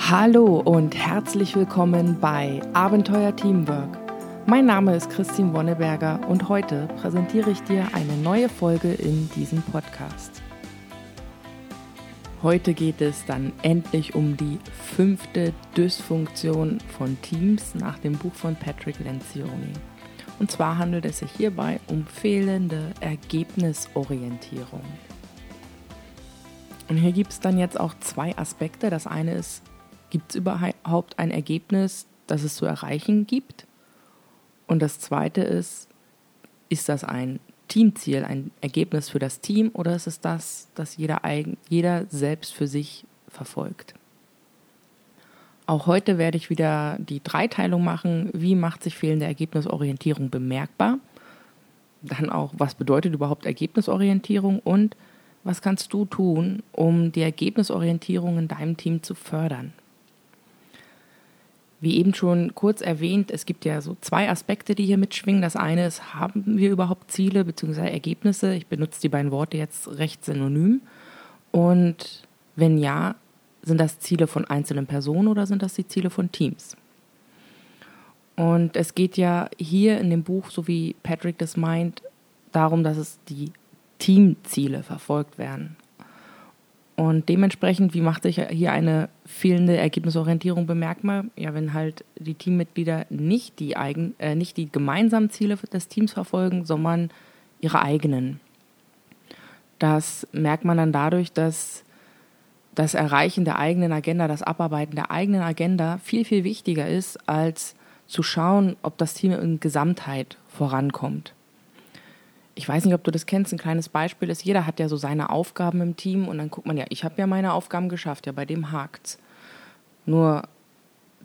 Hallo und herzlich willkommen bei Abenteuer Teamwork. Mein Name ist Christine Wonneberger und heute präsentiere ich dir eine neue Folge in diesem Podcast. Heute geht es dann endlich um die fünfte Dysfunktion von Teams nach dem Buch von Patrick Lencioni. Und zwar handelt es sich hierbei um fehlende Ergebnisorientierung. Und hier gibt es dann jetzt auch zwei Aspekte. Das eine ist, gibt es überhaupt ein Ergebnis, das es zu erreichen gibt? Und das zweite ist, ist das ein Teamziel, ein Ergebnis für das Team oder ist es das, das jeder, eigen, jeder selbst für sich verfolgt? Auch heute werde ich wieder die Dreiteilung machen. Wie macht sich fehlende Ergebnisorientierung bemerkbar? Dann auch, was bedeutet überhaupt Ergebnisorientierung und was kannst du tun, um die Ergebnisorientierung in deinem Team zu fördern? Wie eben schon kurz erwähnt, es gibt ja so zwei Aspekte, die hier mitschwingen. Das eine ist, haben wir überhaupt Ziele bzw. Ergebnisse? Ich benutze die beiden Worte jetzt recht synonym. Und wenn ja, sind das Ziele von einzelnen Personen oder sind das die Ziele von Teams? Und es geht ja hier in dem Buch, so wie Patrick das meint, darum, dass es die Teamziele verfolgt werden. Und dementsprechend, wie macht sich hier eine fehlende Ergebnisorientierung bemerkbar? Ja, wenn halt die Teammitglieder nicht die, eigen, äh, nicht die gemeinsamen Ziele des Teams verfolgen, sondern ihre eigenen. Das merkt man dann dadurch, dass das Erreichen der eigenen Agenda, das Abarbeiten der eigenen Agenda viel, viel wichtiger ist, als zu schauen, ob das Team in Gesamtheit vorankommt ich weiß nicht, ob du das kennst, ein kleines Beispiel ist, jeder hat ja so seine Aufgaben im Team und dann guckt man ja, ich habe ja meine Aufgaben geschafft, ja, bei dem hakt's. Nur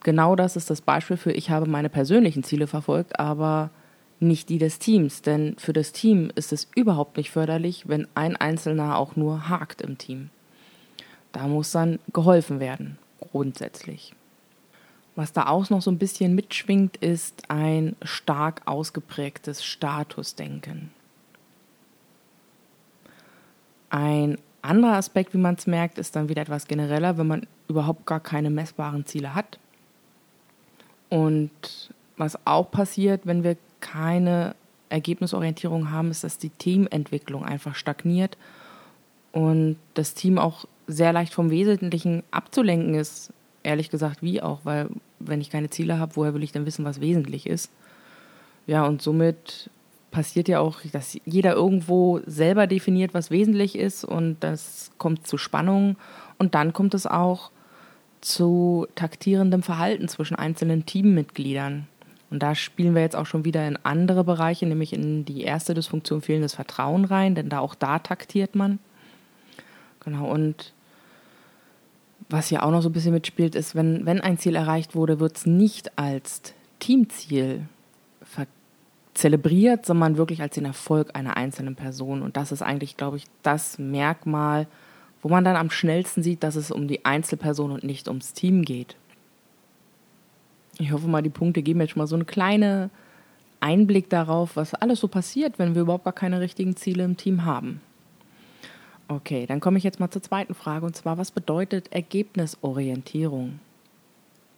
genau das ist das Beispiel für, ich habe meine persönlichen Ziele verfolgt, aber nicht die des Teams, denn für das Team ist es überhaupt nicht förderlich, wenn ein Einzelner auch nur hakt im Team. Da muss dann geholfen werden, grundsätzlich. Was da auch noch so ein bisschen mitschwingt, ist ein stark ausgeprägtes Statusdenken. Ein anderer Aspekt, wie man es merkt, ist dann wieder etwas genereller, wenn man überhaupt gar keine messbaren Ziele hat. Und was auch passiert, wenn wir keine Ergebnisorientierung haben, ist, dass die Teamentwicklung einfach stagniert und das Team auch sehr leicht vom Wesentlichen abzulenken ist. Ehrlich gesagt, wie auch, weil wenn ich keine Ziele habe, woher will ich denn wissen, was wesentlich ist? Ja, und somit passiert ja auch, dass jeder irgendwo selber definiert, was wesentlich ist und das kommt zu Spannungen und dann kommt es auch zu taktierendem Verhalten zwischen einzelnen Teammitgliedern. Und da spielen wir jetzt auch schon wieder in andere Bereiche, nämlich in die erste Dysfunktion fehlendes Vertrauen rein, denn da auch da taktiert man. Genau, und was hier auch noch so ein bisschen mitspielt, ist, wenn, wenn ein Ziel erreicht wurde, wird es nicht als Teamziel verkauft zelebriert, sondern wirklich als den Erfolg einer einzelnen Person. Und das ist eigentlich, glaube ich, das Merkmal, wo man dann am schnellsten sieht, dass es um die Einzelperson und nicht ums Team geht. Ich hoffe mal, die Punkte geben jetzt schon mal so einen kleinen Einblick darauf, was alles so passiert, wenn wir überhaupt gar keine richtigen Ziele im Team haben. Okay, dann komme ich jetzt mal zur zweiten Frage und zwar, was bedeutet Ergebnisorientierung?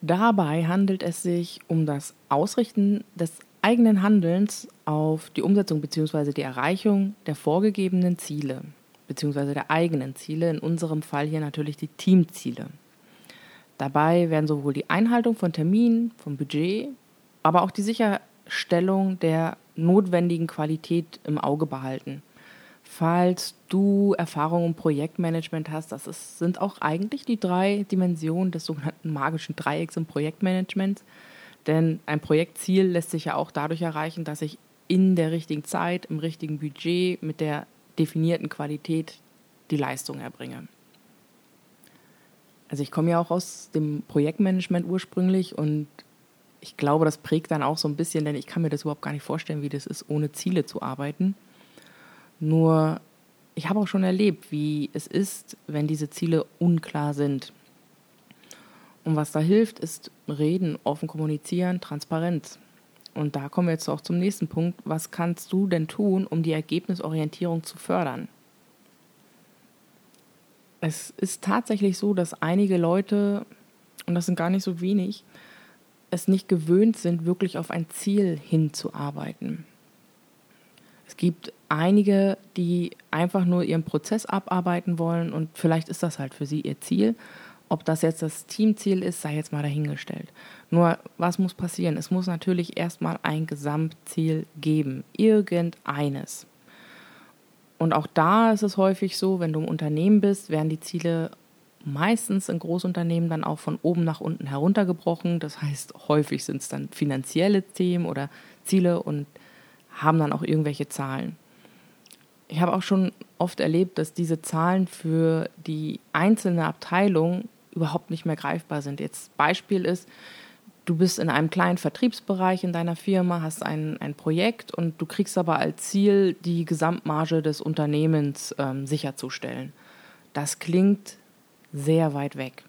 Dabei handelt es sich um das Ausrichten des eigenen Handelns auf die Umsetzung bzw. die Erreichung der vorgegebenen Ziele bzw. der eigenen Ziele, in unserem Fall hier natürlich die Teamziele. Dabei werden sowohl die Einhaltung von Terminen, vom Budget, aber auch die Sicherstellung der notwendigen Qualität im Auge behalten. Falls du Erfahrung im Projektmanagement hast, das ist, sind auch eigentlich die drei Dimensionen des sogenannten magischen Dreiecks im Projektmanagement. Denn ein Projektziel lässt sich ja auch dadurch erreichen, dass ich in der richtigen Zeit, im richtigen Budget, mit der definierten Qualität die Leistung erbringe. Also ich komme ja auch aus dem Projektmanagement ursprünglich und ich glaube, das prägt dann auch so ein bisschen, denn ich kann mir das überhaupt gar nicht vorstellen, wie das ist, ohne Ziele zu arbeiten. Nur ich habe auch schon erlebt, wie es ist, wenn diese Ziele unklar sind. Und was da hilft, ist reden, offen kommunizieren, Transparenz. Und da kommen wir jetzt auch zum nächsten Punkt. Was kannst du denn tun, um die Ergebnisorientierung zu fördern? Es ist tatsächlich so, dass einige Leute und das sind gar nicht so wenig, es nicht gewöhnt sind, wirklich auf ein Ziel hinzuarbeiten. Es gibt einige, die einfach nur ihren Prozess abarbeiten wollen und vielleicht ist das halt für sie ihr Ziel. Ob das jetzt das Teamziel ist, sei jetzt mal dahingestellt. Nur, was muss passieren? Es muss natürlich erstmal ein Gesamtziel geben. Irgendeines. Und auch da ist es häufig so, wenn du im Unternehmen bist, werden die Ziele meistens in Großunternehmen dann auch von oben nach unten heruntergebrochen. Das heißt, häufig sind es dann finanzielle Themen oder Ziele und haben dann auch irgendwelche Zahlen. Ich habe auch schon oft erlebt, dass diese Zahlen für die einzelne Abteilung überhaupt nicht mehr greifbar sind. Jetzt Beispiel ist, du bist in einem kleinen Vertriebsbereich in deiner Firma, hast ein, ein Projekt und du kriegst aber als Ziel, die Gesamtmarge des Unternehmens ähm, sicherzustellen. Das klingt sehr weit weg.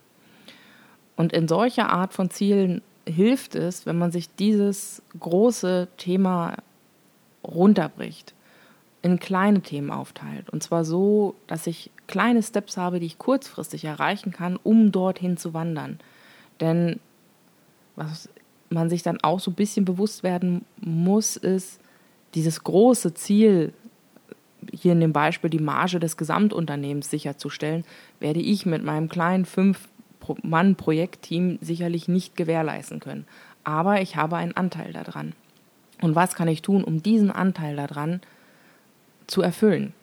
Und in solcher Art von Zielen hilft es, wenn man sich dieses große Thema runterbricht, in kleine Themen aufteilt. Und zwar so, dass ich kleine Steps habe, die ich kurzfristig erreichen kann, um dorthin zu wandern. Denn was man sich dann auch so ein bisschen bewusst werden muss, ist, dieses große Ziel, hier in dem Beispiel die Marge des Gesamtunternehmens sicherzustellen, werde ich mit meinem kleinen Fünf-Mann-Projektteam sicherlich nicht gewährleisten können. Aber ich habe einen Anteil daran. Und was kann ich tun, um diesen Anteil daran zu erfüllen?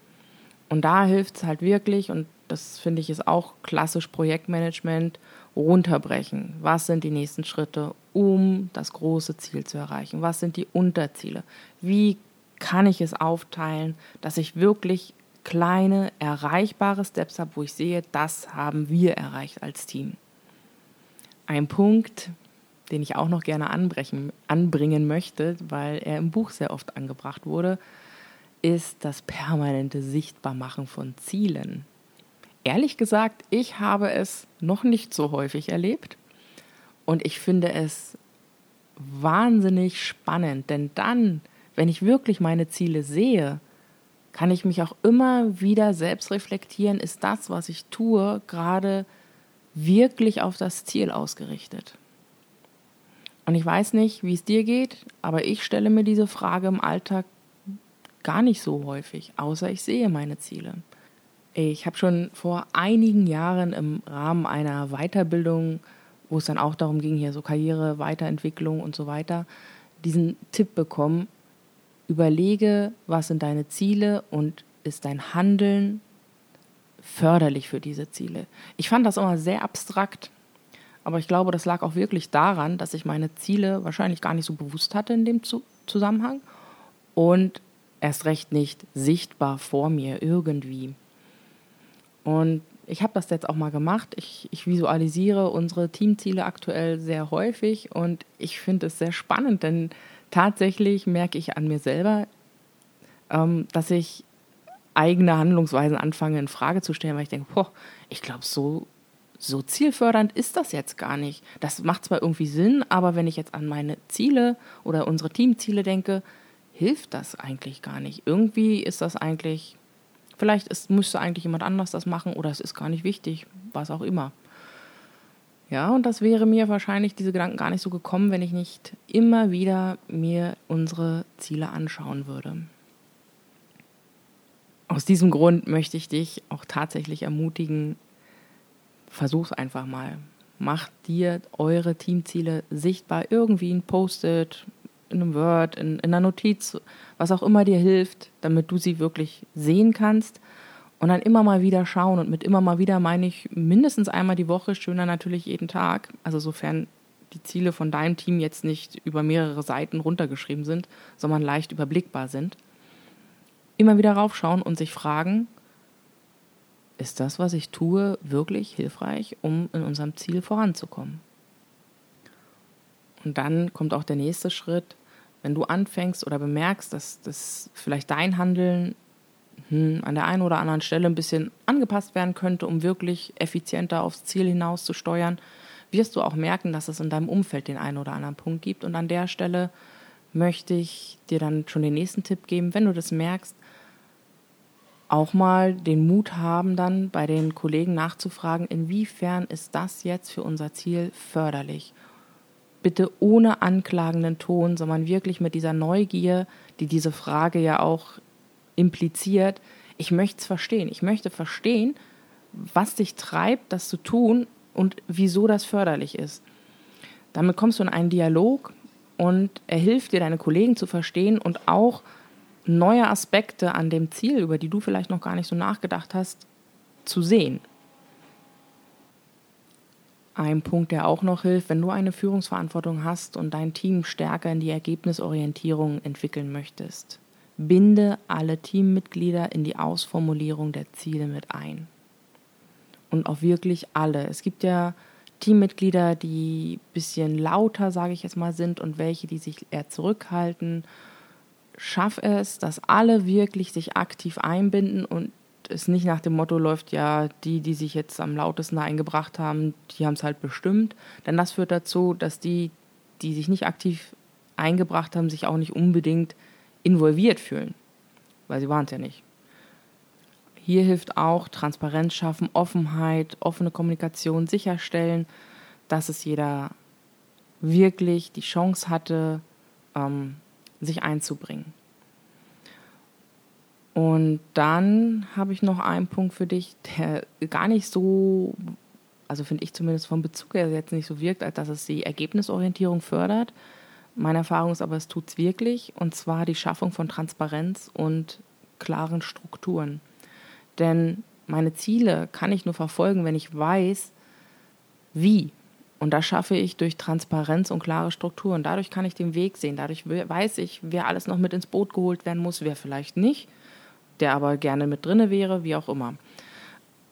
Und da hilft es halt wirklich, und das finde ich ist auch klassisch Projektmanagement, runterbrechen. Was sind die nächsten Schritte, um das große Ziel zu erreichen? Was sind die Unterziele? Wie kann ich es aufteilen, dass ich wirklich kleine, erreichbare Steps habe, wo ich sehe, das haben wir erreicht als Team. Ein Punkt, den ich auch noch gerne anbrechen, anbringen möchte, weil er im Buch sehr oft angebracht wurde, ist das permanente Sichtbarmachen von Zielen. Ehrlich gesagt, ich habe es noch nicht so häufig erlebt und ich finde es wahnsinnig spannend, denn dann, wenn ich wirklich meine Ziele sehe, kann ich mich auch immer wieder selbst reflektieren, ist das, was ich tue, gerade wirklich auf das Ziel ausgerichtet. Und ich weiß nicht, wie es dir geht, aber ich stelle mir diese Frage im Alltag gar nicht so häufig, außer ich sehe meine Ziele. Ich habe schon vor einigen Jahren im Rahmen einer Weiterbildung, wo es dann auch darum ging, hier so Karriere, Weiterentwicklung und so weiter, diesen Tipp bekommen, überlege, was sind deine Ziele und ist dein Handeln förderlich für diese Ziele. Ich fand das immer sehr abstrakt aber ich glaube, das lag auch wirklich daran, dass ich meine Ziele wahrscheinlich gar nicht so bewusst hatte in dem Zusammenhang und erst recht nicht sichtbar vor mir irgendwie. Und ich habe das jetzt auch mal gemacht. Ich, ich visualisiere unsere Teamziele aktuell sehr häufig und ich finde es sehr spannend, denn tatsächlich merke ich an mir selber, ähm, dass ich eigene Handlungsweisen anfange in Frage zu stellen, weil ich denke, boah, ich glaube, so so zielfördernd ist das jetzt gar nicht. Das macht zwar irgendwie Sinn, aber wenn ich jetzt an meine Ziele oder unsere Teamziele denke, hilft das eigentlich gar nicht. Irgendwie ist das eigentlich, vielleicht ist, müsste eigentlich jemand anders das machen oder es ist gar nicht wichtig, was auch immer. Ja, und das wäre mir wahrscheinlich diese Gedanken gar nicht so gekommen, wenn ich nicht immer wieder mir unsere Ziele anschauen würde. Aus diesem Grund möchte ich dich auch tatsächlich ermutigen, versuch's einfach mal. Macht dir eure Teamziele sichtbar, irgendwie ein Post-it, in einem Word, in, in einer Notiz, was auch immer dir hilft, damit du sie wirklich sehen kannst. Und dann immer mal wieder schauen. Und mit immer mal wieder meine ich mindestens einmal die Woche, schöner natürlich jeden Tag. Also sofern die Ziele von deinem Team jetzt nicht über mehrere Seiten runtergeschrieben sind, sondern leicht überblickbar sind. Immer wieder raufschauen und sich fragen, ist das, was ich tue, wirklich hilfreich, um in unserem Ziel voranzukommen? Und dann kommt auch der nächste Schritt, wenn du anfängst oder bemerkst, dass, dass vielleicht dein Handeln hm, an der einen oder anderen Stelle ein bisschen angepasst werden könnte, um wirklich effizienter aufs Ziel hinaus zu steuern, wirst du auch merken, dass es in deinem Umfeld den einen oder anderen Punkt gibt. Und an der Stelle möchte ich dir dann schon den nächsten Tipp geben, wenn du das merkst, auch mal den Mut haben, dann bei den Kollegen nachzufragen, inwiefern ist das jetzt für unser Ziel förderlich. Bitte ohne anklagenden Ton, sondern wirklich mit dieser Neugier, die diese Frage ja auch impliziert. Ich möchte es verstehen. Ich möchte verstehen, was dich treibt, das zu tun und wieso das förderlich ist. Damit kommst du in einen Dialog und er hilft dir, deine Kollegen zu verstehen und auch neue Aspekte an dem Ziel, über die du vielleicht noch gar nicht so nachgedacht hast, zu sehen. Ein Punkt, der auch noch hilft, wenn du eine Führungsverantwortung hast und dein Team stärker in die Ergebnisorientierung entwickeln möchtest. Binde alle Teammitglieder in die Ausformulierung der Ziele mit ein. Und auch wirklich alle. Es gibt ja Teammitglieder, die ein bisschen lauter, sage ich jetzt mal, sind und welche, die sich eher zurückhalten schaff es, dass alle wirklich sich aktiv einbinden und es nicht nach dem Motto läuft, ja, die, die sich jetzt am lautesten eingebracht haben, die haben es halt bestimmt. Denn das führt dazu, dass die, die sich nicht aktiv eingebracht haben, sich auch nicht unbedingt involviert fühlen. Weil sie waren es ja nicht. Hier hilft auch Transparenz schaffen, Offenheit, offene Kommunikation sicherstellen, dass es jeder wirklich die Chance hatte, ähm, sich einzubringen. Und dann habe ich noch einen Punkt für dich, der gar nicht so, also finde ich zumindest vom Bezug her jetzt nicht so wirkt, als dass es die Ergebnisorientierung fördert. Meine Erfahrung ist aber, es tut es wirklich, und zwar die Schaffung von Transparenz und klaren Strukturen. Denn meine Ziele kann ich nur verfolgen, wenn ich weiß, wie und das schaffe ich durch Transparenz und klare Strukturen. Dadurch kann ich den Weg sehen. Dadurch weiß ich, wer alles noch mit ins Boot geholt werden muss, wer vielleicht nicht, der aber gerne mit drinne wäre, wie auch immer.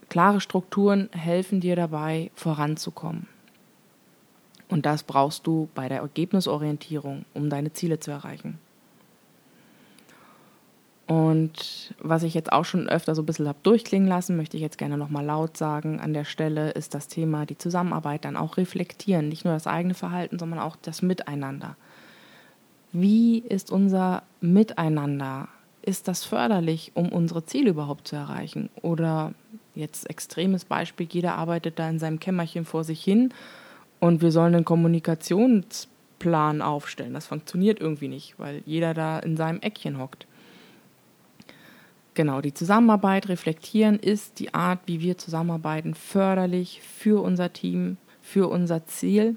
Klare Strukturen helfen dir dabei, voranzukommen. Und das brauchst du bei der Ergebnisorientierung, um deine Ziele zu erreichen. Und was ich jetzt auch schon öfter so ein bisschen habe durchklingen lassen, möchte ich jetzt gerne nochmal laut sagen an der Stelle, ist das Thema die Zusammenarbeit dann auch reflektieren. Nicht nur das eigene Verhalten, sondern auch das Miteinander. Wie ist unser Miteinander? Ist das förderlich, um unsere Ziele überhaupt zu erreichen? Oder jetzt extremes Beispiel, jeder arbeitet da in seinem Kämmerchen vor sich hin und wir sollen einen Kommunikationsplan aufstellen. Das funktioniert irgendwie nicht, weil jeder da in seinem Eckchen hockt. Genau, die Zusammenarbeit reflektieren ist die Art, wie wir zusammenarbeiten, förderlich für unser Team, für unser Ziel.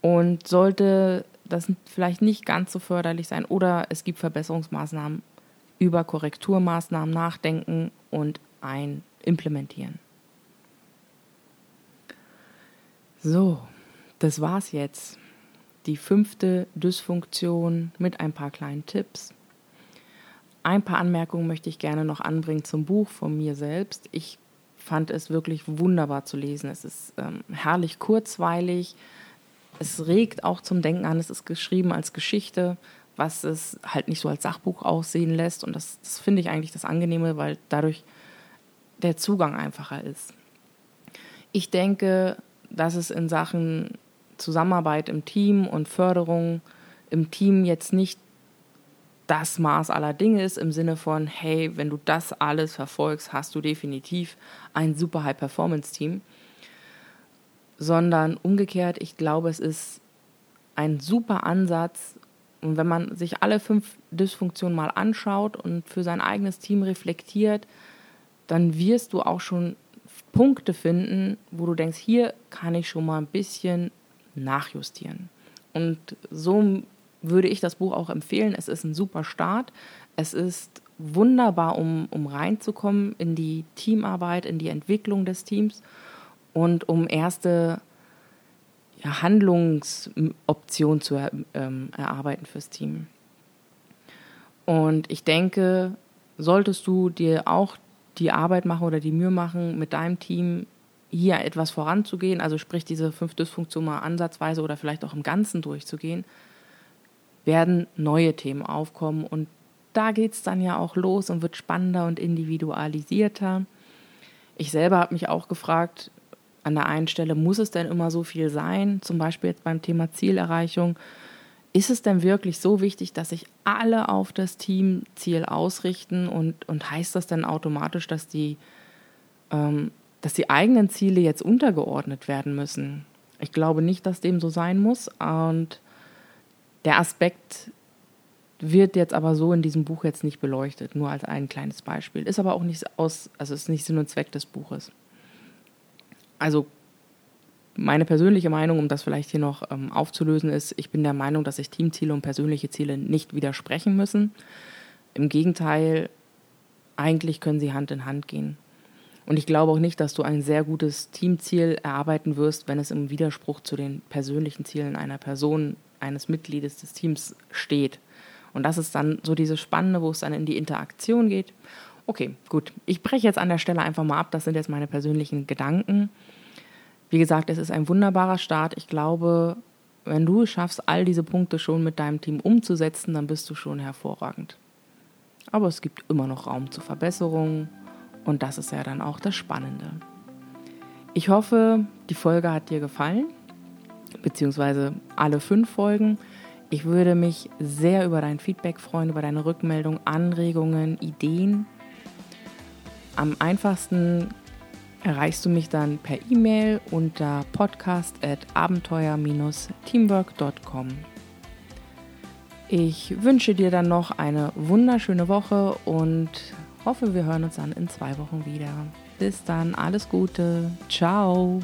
Und sollte das vielleicht nicht ganz so förderlich sein oder es gibt Verbesserungsmaßnahmen, über Korrekturmaßnahmen nachdenken und ein implementieren. So, das war's jetzt. Die fünfte Dysfunktion mit ein paar kleinen Tipps. Ein paar Anmerkungen möchte ich gerne noch anbringen zum Buch von mir selbst. Ich fand es wirklich wunderbar zu lesen. Es ist ähm, herrlich kurzweilig. Es regt auch zum Denken an. Es ist geschrieben als Geschichte, was es halt nicht so als Sachbuch aussehen lässt. Und das, das finde ich eigentlich das Angenehme, weil dadurch der Zugang einfacher ist. Ich denke, dass es in Sachen Zusammenarbeit im Team und Förderung im Team jetzt nicht das Maß aller Dinge ist, im Sinne von, hey, wenn du das alles verfolgst, hast du definitiv ein super High-Performance-Team, sondern umgekehrt, ich glaube, es ist ein super Ansatz, und wenn man sich alle fünf Dysfunktionen mal anschaut und für sein eigenes Team reflektiert, dann wirst du auch schon Punkte finden, wo du denkst, hier kann ich schon mal ein bisschen nachjustieren. Und so würde ich das Buch auch empfehlen. Es ist ein super Start. Es ist wunderbar, um, um reinzukommen in die Teamarbeit, in die Entwicklung des Teams und um erste ja, Handlungsoptionen zu ähm, erarbeiten fürs Team. Und ich denke, solltest du dir auch die Arbeit machen oder die Mühe machen, mit deinem Team hier etwas voranzugehen, also sprich diese fünf Dysfunktionen mal ansatzweise oder vielleicht auch im Ganzen durchzugehen, werden neue Themen aufkommen und da geht es dann ja auch los und wird spannender und individualisierter. Ich selber habe mich auch gefragt, an der einen Stelle muss es denn immer so viel sein, zum Beispiel jetzt beim Thema Zielerreichung. ist es denn wirklich so wichtig, dass sich alle auf das Teamziel ausrichten und, und heißt das dann automatisch, dass die, ähm, dass die eigenen Ziele jetzt untergeordnet werden müssen? Ich glaube nicht, dass dem so sein muss und der Aspekt wird jetzt aber so in diesem Buch jetzt nicht beleuchtet, nur als ein kleines Beispiel. Ist aber auch nicht aus, also ist nicht Sinn und Zweck des Buches. Also meine persönliche Meinung, um das vielleicht hier noch ähm, aufzulösen, ist, ich bin der Meinung, dass sich Teamziele und persönliche Ziele nicht widersprechen müssen. Im Gegenteil, eigentlich können sie Hand in Hand gehen. Und ich glaube auch nicht, dass du ein sehr gutes Teamziel erarbeiten wirst, wenn es im Widerspruch zu den persönlichen Zielen einer Person, eines Mitgliedes des Teams steht. Und das ist dann so diese Spannende, wo es dann in die Interaktion geht. Okay, gut. Ich breche jetzt an der Stelle einfach mal ab. Das sind jetzt meine persönlichen Gedanken. Wie gesagt, es ist ein wunderbarer Start. Ich glaube, wenn du es schaffst, all diese Punkte schon mit deinem Team umzusetzen, dann bist du schon hervorragend. Aber es gibt immer noch Raum zur Verbesserung und das ist ja dann auch das Spannende. Ich hoffe, die Folge hat dir gefallen, beziehungsweise alle fünf Folgen. Ich würde mich sehr über dein Feedback freuen, über deine Rückmeldung, Anregungen, Ideen. Am einfachsten erreichst du mich dann per E-Mail unter podcast.abenteuer-teamwork.com. Ich wünsche dir dann noch eine wunderschöne Woche und hoffe, wir hören uns dann in zwei Wochen wieder. Bis dann, alles Gute, ciao.